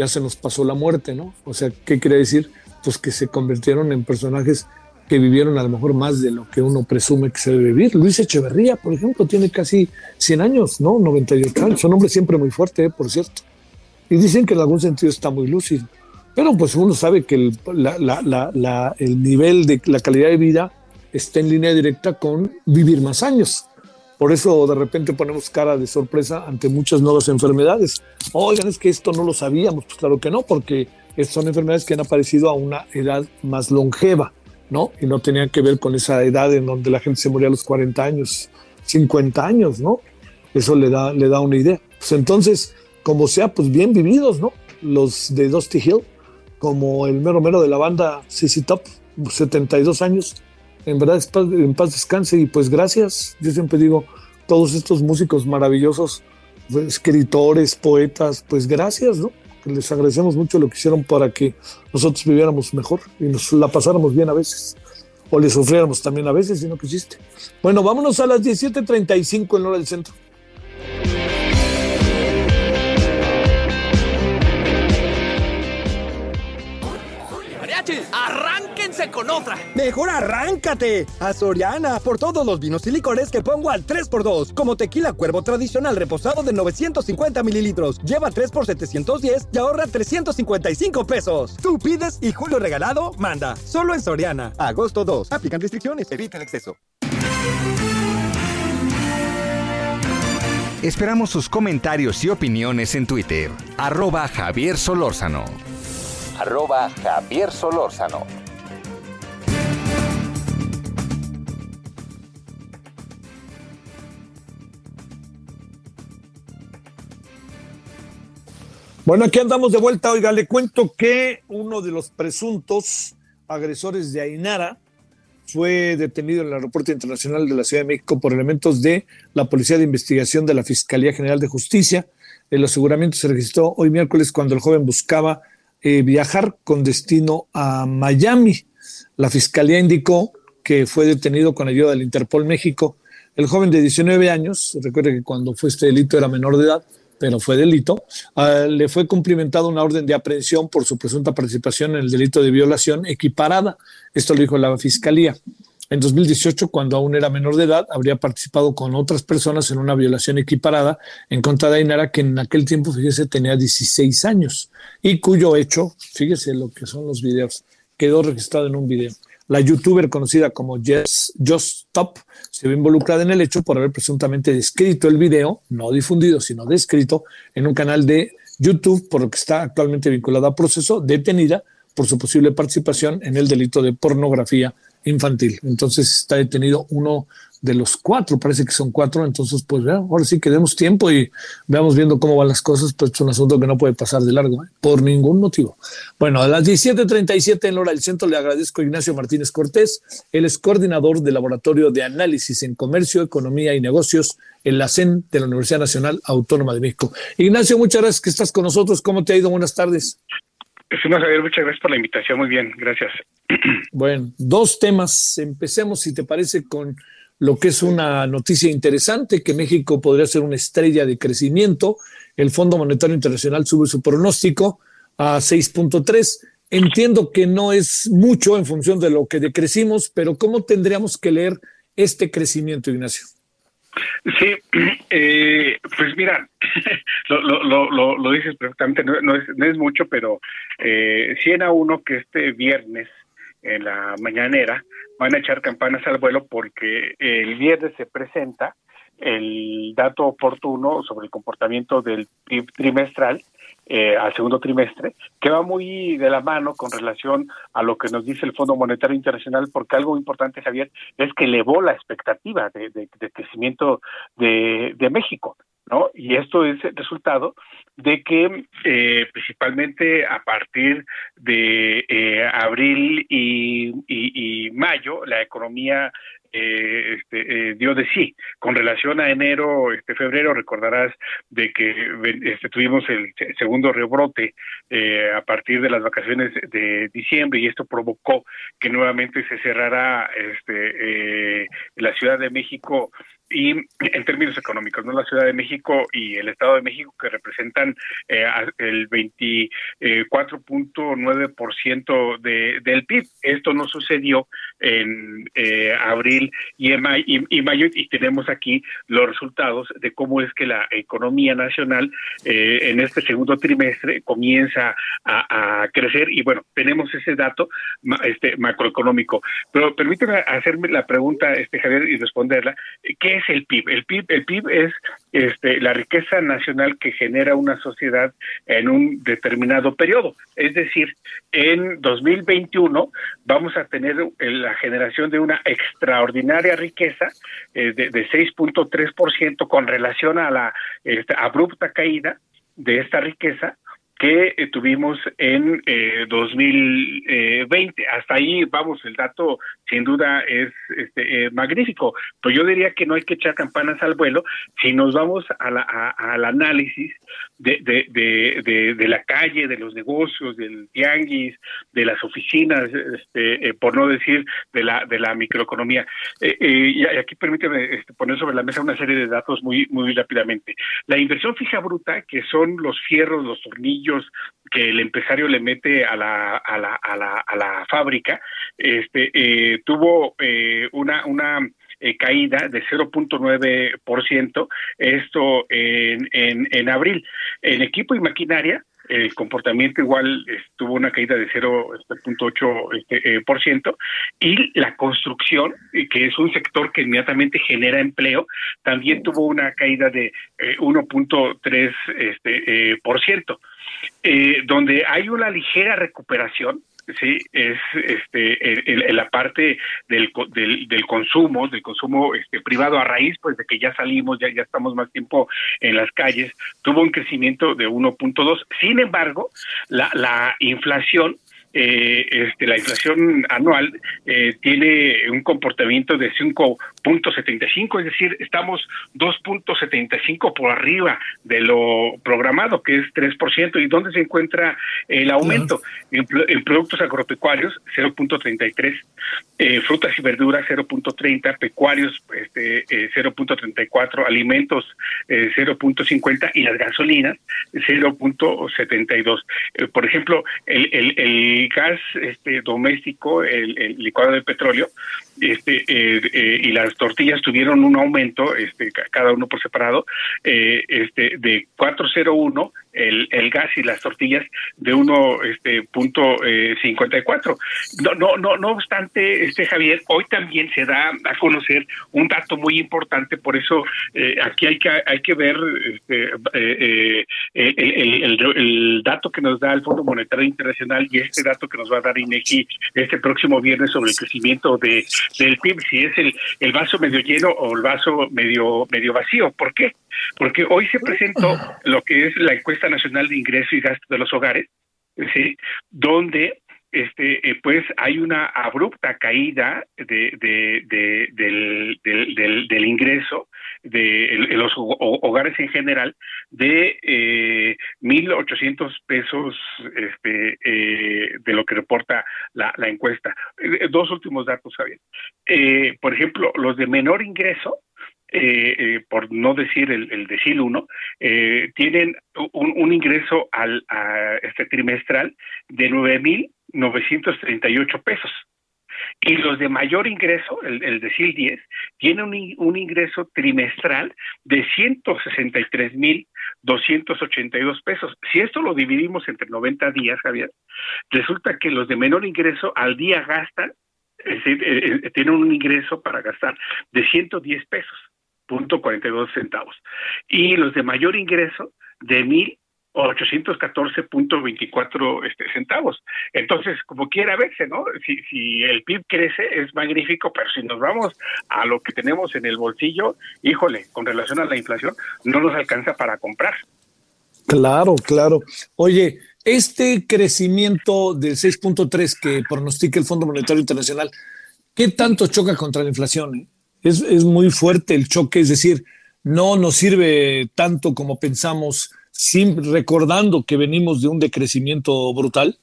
ya se nos pasó la muerte, ¿no? O sea, ¿qué quiere decir? Pues que se convirtieron en personajes que vivieron a lo mejor más de lo que uno presume que se debe vivir. Luis Echeverría, por ejemplo, tiene casi 100 años, ¿no? 98 años. un hombre siempre muy fuerte, ¿eh? por cierto. Y dicen que en algún sentido está muy lúcido. Pero pues uno sabe que el, el nivel de la calidad de vida está en línea directa con vivir más años. Por eso de repente ponemos cara de sorpresa ante muchas nuevas enfermedades. Oigan, es que esto no lo sabíamos. Pues claro que no, porque son enfermedades que han aparecido a una edad más longeva. ¿no? Y no tenía que ver con esa edad en donde la gente se moría a los 40 años, 50 años, ¿no? Eso le da, le da una idea. Pues entonces, como sea, pues bien vividos, ¿no? Los de Dusty Hill, como el mero mero de la banda CC Top, 72 años, en verdad en paz descanse y pues gracias, yo siempre digo, todos estos músicos maravillosos, escritores, poetas, pues gracias, ¿no? les agradecemos mucho lo que hicieron para que nosotros viviéramos mejor y nos la pasáramos bien a veces. O le sufriéramos también a veces si no quisiste. Bueno, vámonos a las 17.35 en hora del centro. Arránquense con otra. Mejor arráncate a Soriana por todos los vinos y licores que pongo al 3x2. Como tequila cuervo tradicional reposado de 950 mililitros. Lleva 3 por 710 y ahorra 355 pesos. Tú pides y Julio Regalado manda. Solo en Soriana. Agosto 2. Aplican restricciones. Evita el exceso. Esperamos sus comentarios y opiniones en Twitter. Arroba Javier Solórzano arroba Javier Solórzano. Bueno, aquí andamos de vuelta. Oiga, le cuento que uno de los presuntos agresores de Ainara fue detenido en el Aeropuerto Internacional de la Ciudad de México por elementos de la Policía de Investigación de la Fiscalía General de Justicia. El aseguramiento se registró hoy miércoles cuando el joven buscaba eh, viajar con destino a Miami. La fiscalía indicó que fue detenido con ayuda del Interpol México. El joven de 19 años, recuerde que cuando fue este delito era menor de edad, pero fue delito, ah, le fue cumplimentada una orden de aprehensión por su presunta participación en el delito de violación equiparada. Esto lo dijo la fiscalía. En 2018, cuando aún era menor de edad, habría participado con otras personas en una violación equiparada en contra de Ainara, que en aquel tiempo, fíjese, tenía 16 años y cuyo hecho, fíjese lo que son los videos, quedó registrado en un video. La youtuber conocida como Just, Just Top se ve involucrada en el hecho por haber presuntamente descrito el video, no difundido, sino descrito, en un canal de YouTube, por lo que está actualmente vinculada a proceso, detenida por su posible participación en el delito de pornografía infantil. Entonces está detenido uno de los cuatro, parece que son cuatro, entonces pues vean, ahora sí que demos tiempo y veamos viendo cómo van las cosas, pues es un asunto que no puede pasar de largo, ¿eh? por ningún motivo. Bueno, a las 17.37 en hora del centro le agradezco a Ignacio Martínez Cortés, él es coordinador del Laboratorio de Análisis en Comercio, Economía y Negocios en la CEN de la Universidad Nacional Autónoma de México. Ignacio, muchas gracias que estás con nosotros, ¿cómo te ha ido? Buenas tardes. Javier, muchas gracias por la invitación, muy bien, gracias. Bueno, dos temas. Empecemos, si te parece, con lo que es una noticia interesante, que México podría ser una estrella de crecimiento. El Fondo Monetario Internacional sube su pronóstico a 6.3. Entiendo que no es mucho en función de lo que decrecimos, pero ¿cómo tendríamos que leer este crecimiento, Ignacio? Sí, eh, pues mira, lo, lo, lo, lo, dices perfectamente, no, es, no es mucho, pero eh, 100 a 1 que este viernes en la mañanera van a echar campanas al vuelo porque el viernes se presenta el dato oportuno sobre el comportamiento del trimestral eh, al segundo trimestre, que va muy de la mano con relación a lo que nos dice el Fondo Monetario Internacional, porque algo importante, Javier, es que elevó la expectativa de, crecimiento de, México. ¿No? Y esto es el resultado de que eh, principalmente a partir de eh, abril y, y, mayo la economía eh, este, eh, dio de sí. Con relación a enero, este febrero, recordarás de que este, tuvimos el segundo rebrote a partir de las vacaciones de diciembre y esto provocó que nuevamente se cerrara este, la Ciudad de México y en términos económicos, ¿no? La Ciudad de México y el Estado de México que representan eh, el 24.9% de, del PIB. Esto no sucedió en eh, abril y, en y, mayo y tenemos aquí los resultados de cómo es que la economía nacional eh, en este segundo trimestre comienza a, crecer y bueno, tenemos ese dato este macroeconómico. Pero permíteme hacerme la pregunta, este Javier, y responderla. ¿Qué es el PIB? El PIB, el PIB es este, la riqueza nacional que genera una sociedad en un determinado periodo. Es decir, en 2021 vamos a tener la generación de una extraordinaria riqueza eh, de, de 6.3% con relación a la este, abrupta caída de esta riqueza que eh, tuvimos en 2020. Eh, Hasta ahí, vamos, el dato sin duda es este, eh, magnífico, pero yo diría que no hay que echar campanas al vuelo si nos vamos a la, al análisis de, de, de, la calle, de los negocios, del tianguis, de las oficinas, este, por no decir de la, de la microeconomía. y aquí permíteme este, poner sobre la mesa una serie de datos muy, muy rápidamente. La inversión fija bruta, que son los fierros, los tornillos, que el empresario le mete a la, a la, a la, a la fábrica, este, eh, tuvo eh, una, una eh, caída de 0.9%, esto en, en, en abril. En equipo y maquinaria, el comportamiento igual tuvo una caída de 0.8% este, eh, por ciento, y la construcción, que es un sector que inmediatamente genera empleo, también tuvo una caída de 1.3%. este, por ciento. Eh, donde hay una ligera recuperación, sí, es este la parte del, del, consumo, del consumo este, privado a raíz, pues de que ya salimos, ya, ya estamos más tiempo en las calles, tuvo un crecimiento de 1.2. Sin embargo, la, la inflación eh, este, la inflación anual eh, tiene un comportamiento de 5.75, es decir, estamos 2.75 por arriba de lo programado, que es 3%. ¿Y dónde se encuentra el aumento? En, productos agropecuarios, 0.33, eh, frutas y verduras, 0.30, pecuarios, este, 0.34, alimentos, 0.50 y las gasolinas, 0.72. por ejemplo, el, el, el gas este, doméstico, el, licuado de petróleo, este, eh, eh, y las tortillas tuvieron un aumento, este, cada uno por separado, eh, este, de 401 el, el gas y las tortillas de uno este punto eh, 54 no no no no obstante este Javier hoy también se da a conocer un dato muy importante por eso eh, aquí hay que hay que ver este, eh, eh, el, dato que nos da el Fondo Monetario Internacional y este dato que nos va a dar INEGI este próximo viernes sobre el crecimiento de del PIB si es el, el vaso medio lleno o el vaso medio medio vacío ¿por qué? Porque hoy se presentó lo que es la encuesta nacional de ingreso y gasto de los hogares, ¿sí? donde este eh, pues hay una abrupta caída de, de, del, del, del, ingreso de, los hogares en general de eh, 1.800 pesos este, eh, de lo que reporta la, la encuesta. Eh, dos últimos datos, Javier. Eh, por ejemplo, los de menor ingreso eh, eh, por no decir el, el decil 1, eh, tienen un, un, ingreso al a este trimestral de 9.938 pesos. Y los de mayor ingreso, el, el decil 10, tienen un, ingreso trimestral de 163.282 pesos. Si esto lo dividimos entre 90 días, Javier, resulta que los de menor ingreso al día gastan es decir, eh, eh, tienen un ingreso para gastar de 110 pesos punto dos centavos. Y los de mayor ingreso de mil 814.24 este, centavos. Entonces, como quiera verse, ¿no? Si, si el PIB crece, es magnífico, pero si nos vamos a lo que tenemos en el bolsillo, híjole, con relación a la inflación, no nos alcanza para comprar. Claro, claro. Oye, este crecimiento del 6.3 que pronostica el Fondo Monetario Internacional, ¿qué tanto choca contra la inflación? Eh? Es, es muy fuerte el choque, es decir, no nos sirve tanto como pensamos, sin, recordando que venimos de un decrecimiento brutal.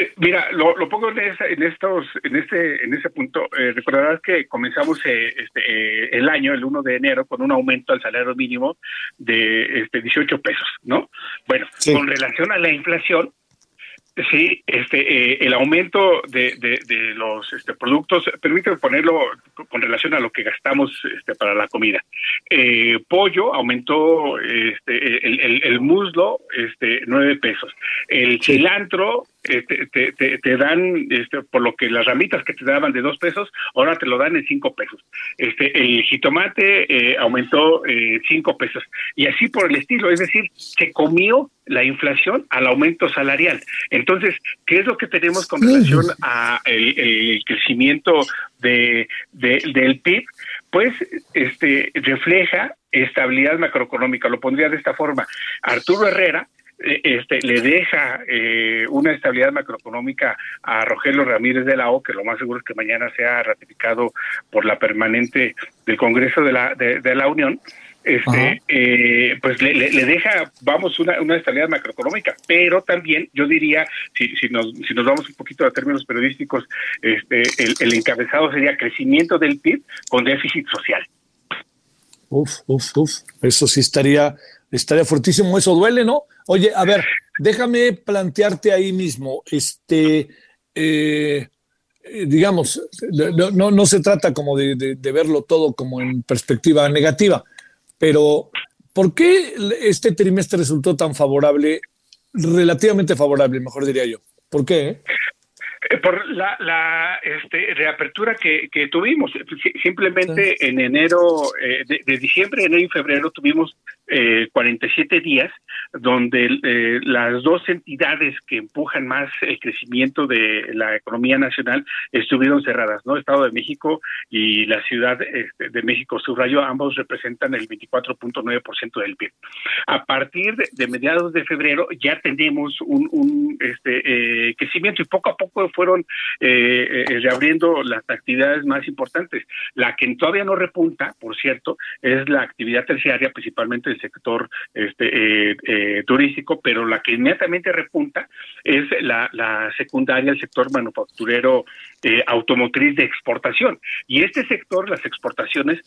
Eh, mira, lo, lo pongo en, esa, en, estos, en este, en ese punto. Eh, recordarás que comenzamos eh, este, eh, el año, el 1 de enero, con un aumento al salario mínimo de este, 18 pesos, ¿no? Bueno, sí. con relación a la inflación, Sí, este, eh, el aumento de, de, los este, productos, permíteme ponerlo con relación a lo que gastamos este, para la comida. Eh, pollo aumentó este, el, el, muslo este, nueve pesos. El cilantro eh, te, te, te, dan, este, por lo que las ramitas que te daban de dos pesos, ahora te lo dan en cinco pesos. Este, el jitomate aumentó cinco pesos. Y así por el estilo, es decir, se comió la inflación al aumento salarial. Entonces, ¿qué es lo que tenemos con relación a el, crecimiento de, del PIB? Pues este refleja estabilidad macroeconómica. Lo pondría de esta forma. Arturo Herrera eh, este, le deja eh, una estabilidad macroeconómica a Rogelio Ramírez de la O, que lo más seguro es que mañana sea ratificado por la permanente del Congreso de la, de la Unión. Este, eh, pues le, deja, vamos, una, una estabilidad macroeconómica, pero también yo diría, si, si, nos, si nos vamos un poquito a términos periodísticos, este, el, encabezado sería crecimiento del PIB con déficit social. Uf, uf, uf, eso sí estaría, estaría fuertísimo, eso duele, ¿no? Oye, a ver, déjame plantearte ahí mismo, este, eh, eh, digamos, no, no, se trata como de, de verlo todo como en perspectiva negativa, pero, ¿por qué este trimestre resultó tan favorable, relativamente favorable, mejor diría yo? ¿Por qué? Eh, por la, la este, reapertura que, que tuvimos. Simplemente en enero, eh, de, diciembre, enero y febrero tuvimos eh, 47 días donde eh, las dos entidades que empujan más el crecimiento de la economía nacional estuvieron cerradas, ¿no? Estado de México y la Ciudad este, de México subrayo, ambos representan el 24.9% del PIB. A partir de, mediados de febrero ya tenemos un, un este, crecimiento y poco a poco fueron eh, eh, reabriendo las actividades más importantes. La que todavía no repunta, por cierto, es la actividad terciaria, principalmente el sector este, eh, turístico, pero la que inmediatamente repunta es la secundaria, el sector manufacturero automotriz de exportación. Y este sector, las exportaciones,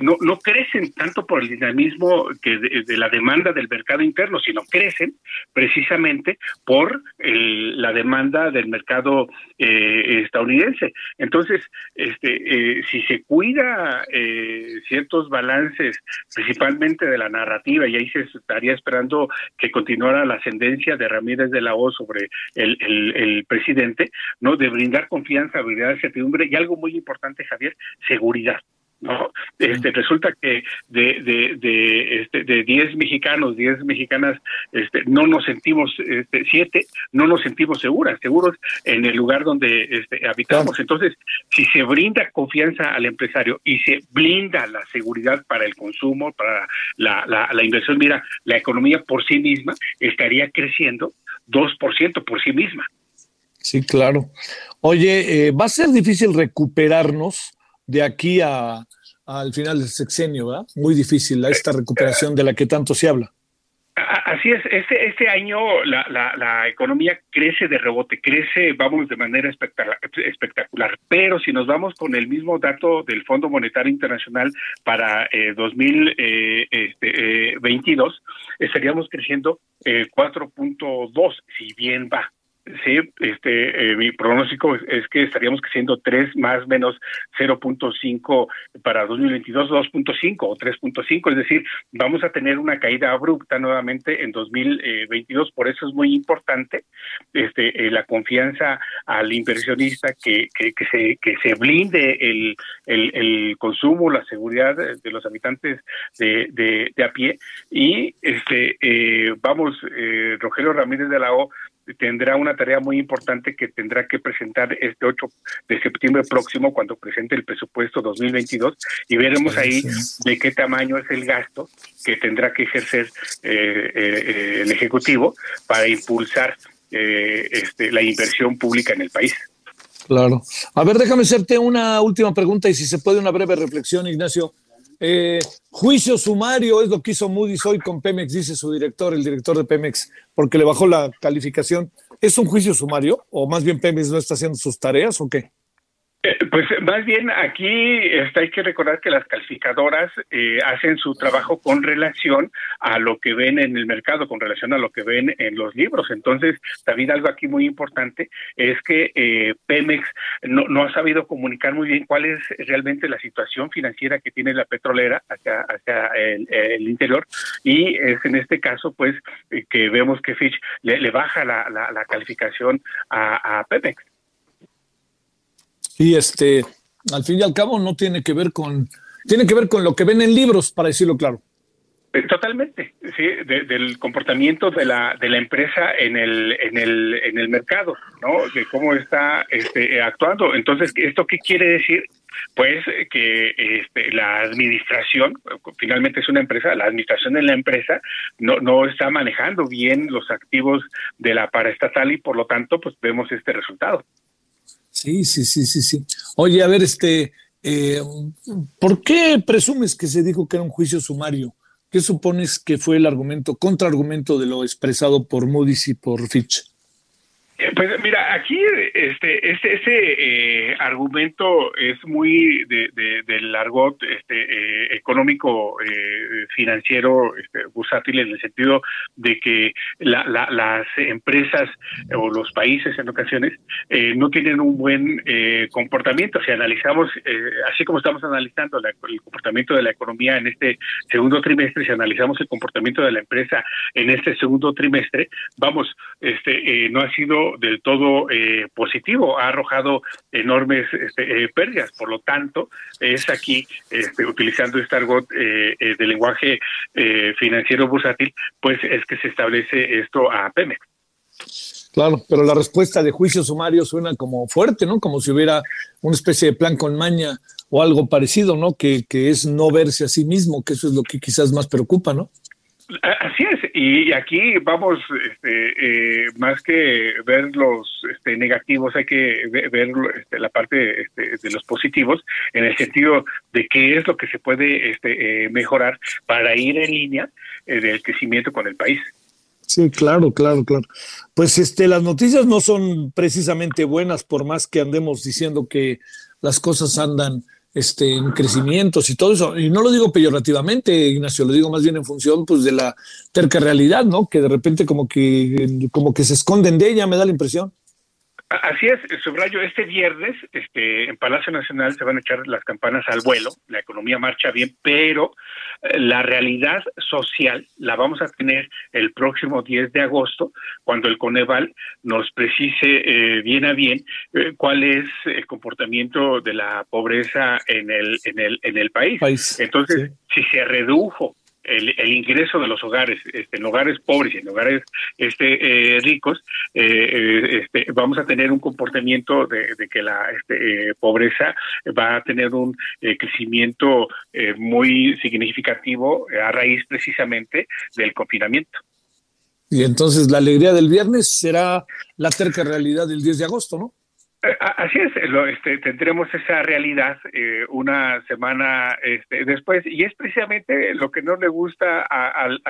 no, no crecen tanto por el dinamismo que de, la demanda del mercado interno, sino crecen precisamente por la demanda del mercado eh, estadounidense. Entonces, este, eh, si se cuida eh, ciertos balances, principalmente de la narrativa, y ahí se estaría esperando que continuara la ascendencia de Ramírez de la O sobre el, el, presidente, no de brindar confianza, habilidad, certidumbre y algo muy importante, Javier, seguridad. ¿no? Este, resulta que de, de, de, este, de 10 mexicanos, 10 mexicanas, este, no nos sentimos, este, 7, no nos sentimos seguras, seguros en el lugar donde este, habitamos. Entonces, si se brinda confianza al empresario y se blinda la seguridad para el consumo, para la, la, inversión, mira, la economía por sí misma estaría creciendo 2% por sí misma. Sí, claro. Oye, eh, va a ser difícil recuperarnos de aquí a, al final del sexenio, ¿verdad? Muy difícil esta recuperación de la que tanto se habla. Así es, este, este año la, la, economía crece de rebote, crece, vamos, de manera espectacular, pero si nos vamos con el mismo dato del Fondo Monetario Internacional para eh, 2022, eh, este, eh, estaríamos creciendo eh, 4.2, si bien va. Sí, este, eh, mi pronóstico es, que estaríamos creciendo 3 más menos 0.5 para 2022, 2.5 o 3.5, es decir, vamos a tener una caída abrupta nuevamente en 2022, por eso es muy importante este, eh, la confianza al inversionista que, que, que, se, que se blinde el, el, el, consumo, la seguridad de los habitantes de, de, de a pie. Y este, eh, vamos, eh, Rogelio Ramírez de la O tendrá una tarea muy importante que tendrá que presentar este 8 de septiembre próximo cuando presente el presupuesto 2022 y veremos ahí de qué tamaño es el gasto que tendrá que ejercer eh, eh, el Ejecutivo para impulsar eh, este, la inversión pública en el país. Claro. A ver, déjame hacerte una última pregunta y si se puede una breve reflexión, Ignacio. Eh, juicio sumario es lo que hizo Moody's hoy con Pemex, dice su director, el director de Pemex, porque le bajó la calificación. ¿Es un juicio sumario o más bien Pemex no está haciendo sus tareas o qué? Eh, pues más bien aquí está, hay que recordar que las calificadoras eh, hacen su trabajo con relación a lo que ven en el mercado, con relación a lo que ven en los libros. Entonces, también algo aquí muy importante es que eh, Pemex no, no, ha sabido comunicar muy bien cuál es realmente la situación financiera que tiene la petrolera hacia, hacia el, interior y es en este caso pues que vemos que Fitch le, baja la, la, calificación a, a Pemex. Y este, al fin y al cabo no tiene que ver con, tiene que ver con lo que ven en libros, para decirlo claro. Eh, totalmente, sí, del comportamiento de la de la empresa en el en el en el mercado, ¿no? De cómo está este, actuando. Entonces, ¿esto qué quiere decir? Pues que este, la administración, finalmente es una empresa, la administración de la empresa no no está manejando bien los activos de la paraestatal y por lo tanto, pues vemos este resultado. Sí, sí, sí, sí, sí. Oye, a ver, este, eh, ¿por qué presumes que se dijo que era un juicio sumario? ¿Qué supones que fue el argumento, contraargumento de lo expresado por Moody's y por Fitch? Eh, pues mira, aquí este ese eh, argumento es muy de, del argot este eh, económico financiero este, bursátil en el sentido de que las empresas o los países en ocasiones no tienen un buen comportamiento. Si analizamos, así como estamos analizando el comportamiento de la economía en este segundo trimestre, si analizamos el comportamiento de la empresa en este segundo trimestre, vamos, este no ha sido del todo eh, positivo, ha arrojado enormes este, eh, pérdidas. Por lo tanto, es aquí, este, utilizando este argot eh, de lenguaje financiero bursátil, pues es que se establece esto a Pemex. Claro, pero la respuesta de juicio sumario suena como fuerte, ¿no? Como si hubiera una especie de plan con maña o algo parecido, ¿no? Que, que es no verse a sí mismo, que eso es lo que quizás más preocupa, ¿no? Así es, y aquí vamos, este, eh, más que ver los este, negativos, hay que ver este, la parte este, de los positivos, en el sentido de qué es lo que se puede este, eh, mejorar para ir en línea eh, del crecimiento con el país. Sí, claro, claro, claro. Pues este, las noticias no son precisamente buenas, por más que andemos diciendo que las cosas andan este, en crecimientos y todo eso. Y no lo digo peyorativamente, Ignacio, lo digo más bien en función pues, de la terca realidad, ¿no? Que de repente como que, como que se esconden de ella, me da la impresión. Así es, subrayo, este viernes este, en Palacio Nacional se van a echar las campanas al vuelo, la economía marcha bien, pero eh, la realidad social la vamos a tener el próximo 10 de agosto, cuando el Coneval nos precise eh, bien a bien eh, cuál es el comportamiento de la pobreza en el, en el, en el país. Entonces, si se redujo el, el, ingreso de los hogares, este, en hogares pobres y en hogares este, eh, ricos, eh, eh, este, vamos a tener un comportamiento de, que la este, pobreza va a tener un crecimiento muy significativo a raíz precisamente del confinamiento. Y entonces la alegría del viernes será la terca realidad del 10 de agosto, ¿no? Eh, así es, este, tendremos esa realidad eh, una semana este, después y es precisamente lo que no le gusta al,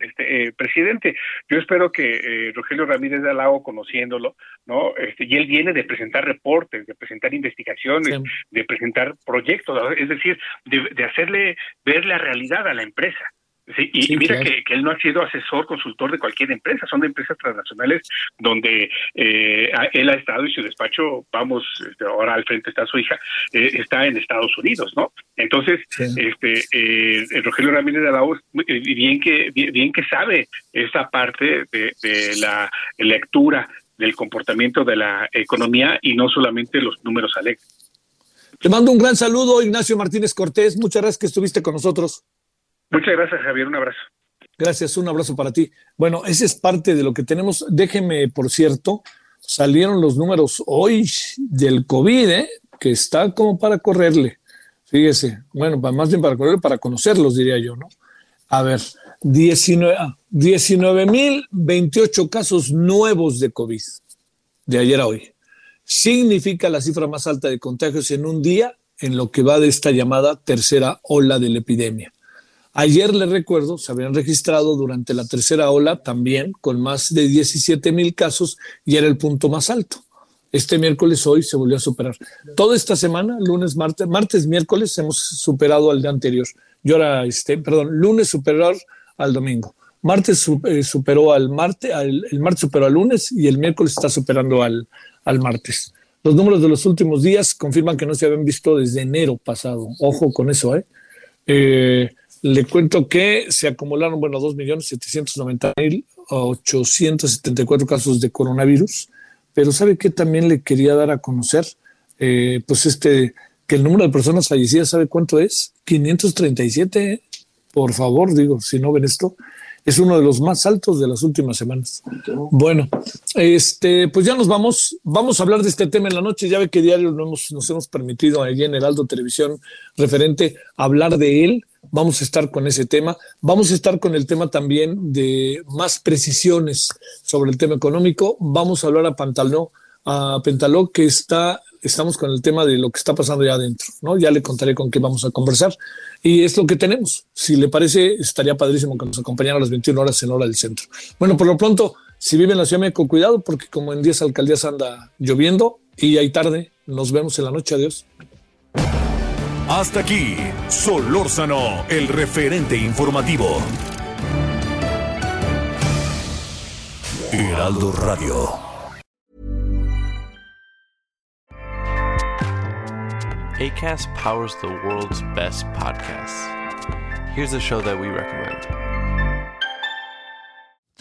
este, eh, presidente. Yo espero que Rogelio Ramírez de Alao, conociéndolo, no, este, y él viene de presentar reportes, de presentar investigaciones, de presentar proyectos, es decir, de, de hacerle ver la realidad a la empresa. Sí, y, mira que, él no ha sido asesor, consultor de cualquier empresa, son de empresas transnacionales donde eh, él ha estado y su despacho, vamos, este, ahora al frente está su hija, eh, está en Estados Unidos, ¿no? Entonces, este eh, Rogelio Ramírez de Arauz, eh, bien que, bien, que sabe esa parte de, de la lectura del comportamiento de la economía y no solamente los números alegres. Te mando un gran saludo, Ignacio Martínez Cortés. Muchas gracias que estuviste con nosotros. Muchas gracias, Javier. Un abrazo. Gracias, un abrazo para ti. Bueno, ese es parte de lo que tenemos. Déjeme, por cierto, salieron los números hoy del COVID, ¿eh? que está como para correrle. Fíjese, bueno, más bien para correrle, para conocerlos, diría yo, ¿no? A ver, 19.028 casos nuevos de COVID de ayer a hoy. Significa la cifra más alta de contagios en un día en lo que va de esta llamada tercera ola de la epidemia. Ayer, les recuerdo, se habían registrado durante la tercera ola también con más de 17 mil casos y era el punto más alto. Este miércoles hoy se volvió a superar. Toda esta semana, lunes, martes, martes, miércoles, hemos superado al día anterior. Y ahora, este, perdón, lunes superar al domingo. Martes eh, superó al martes, el martes superó al lunes y el miércoles está superando al, al martes. Los números de los últimos días confirman que no se habían visto desde enero pasado. Ojo con eso, ¿eh? eh le cuento que se acumularon, bueno, 2.790.874 casos de coronavirus, pero ¿sabe qué también le quería dar a conocer? Eh, pues este, que el número de personas fallecidas, ¿sabe cuánto es? 537, por favor, digo, si no ven esto, es uno de los más altos de las últimas semanas. Bueno, este, pues ya nos vamos. Vamos a hablar de este tema en la noche. Ya ve que diario nos hemos, nos hemos permitido allí en Heraldo Televisión referente hablar de él. Vamos a estar con ese tema. Vamos a estar con el tema también de más precisiones sobre el tema económico. Vamos a hablar a Pantaló, a Pentaló, que está, estamos con el tema de lo que está pasando ya adentro, ¿no? Ya le contaré con qué vamos a conversar. Y es lo que tenemos. Si le parece, estaría padrísimo que nos acompañara a las 21 horas en hora del centro. Bueno, por lo pronto, si vive en la Ciudad de México, cuidado, porque como en 10 alcaldías anda lloviendo y hay tarde, nos vemos en la noche. Adiós. Hasta aquí, Solórzano, el referente informativo. Heraldo Radio. ACAST powers the world's best podcasts. Here's a show that we recommend.